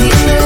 You.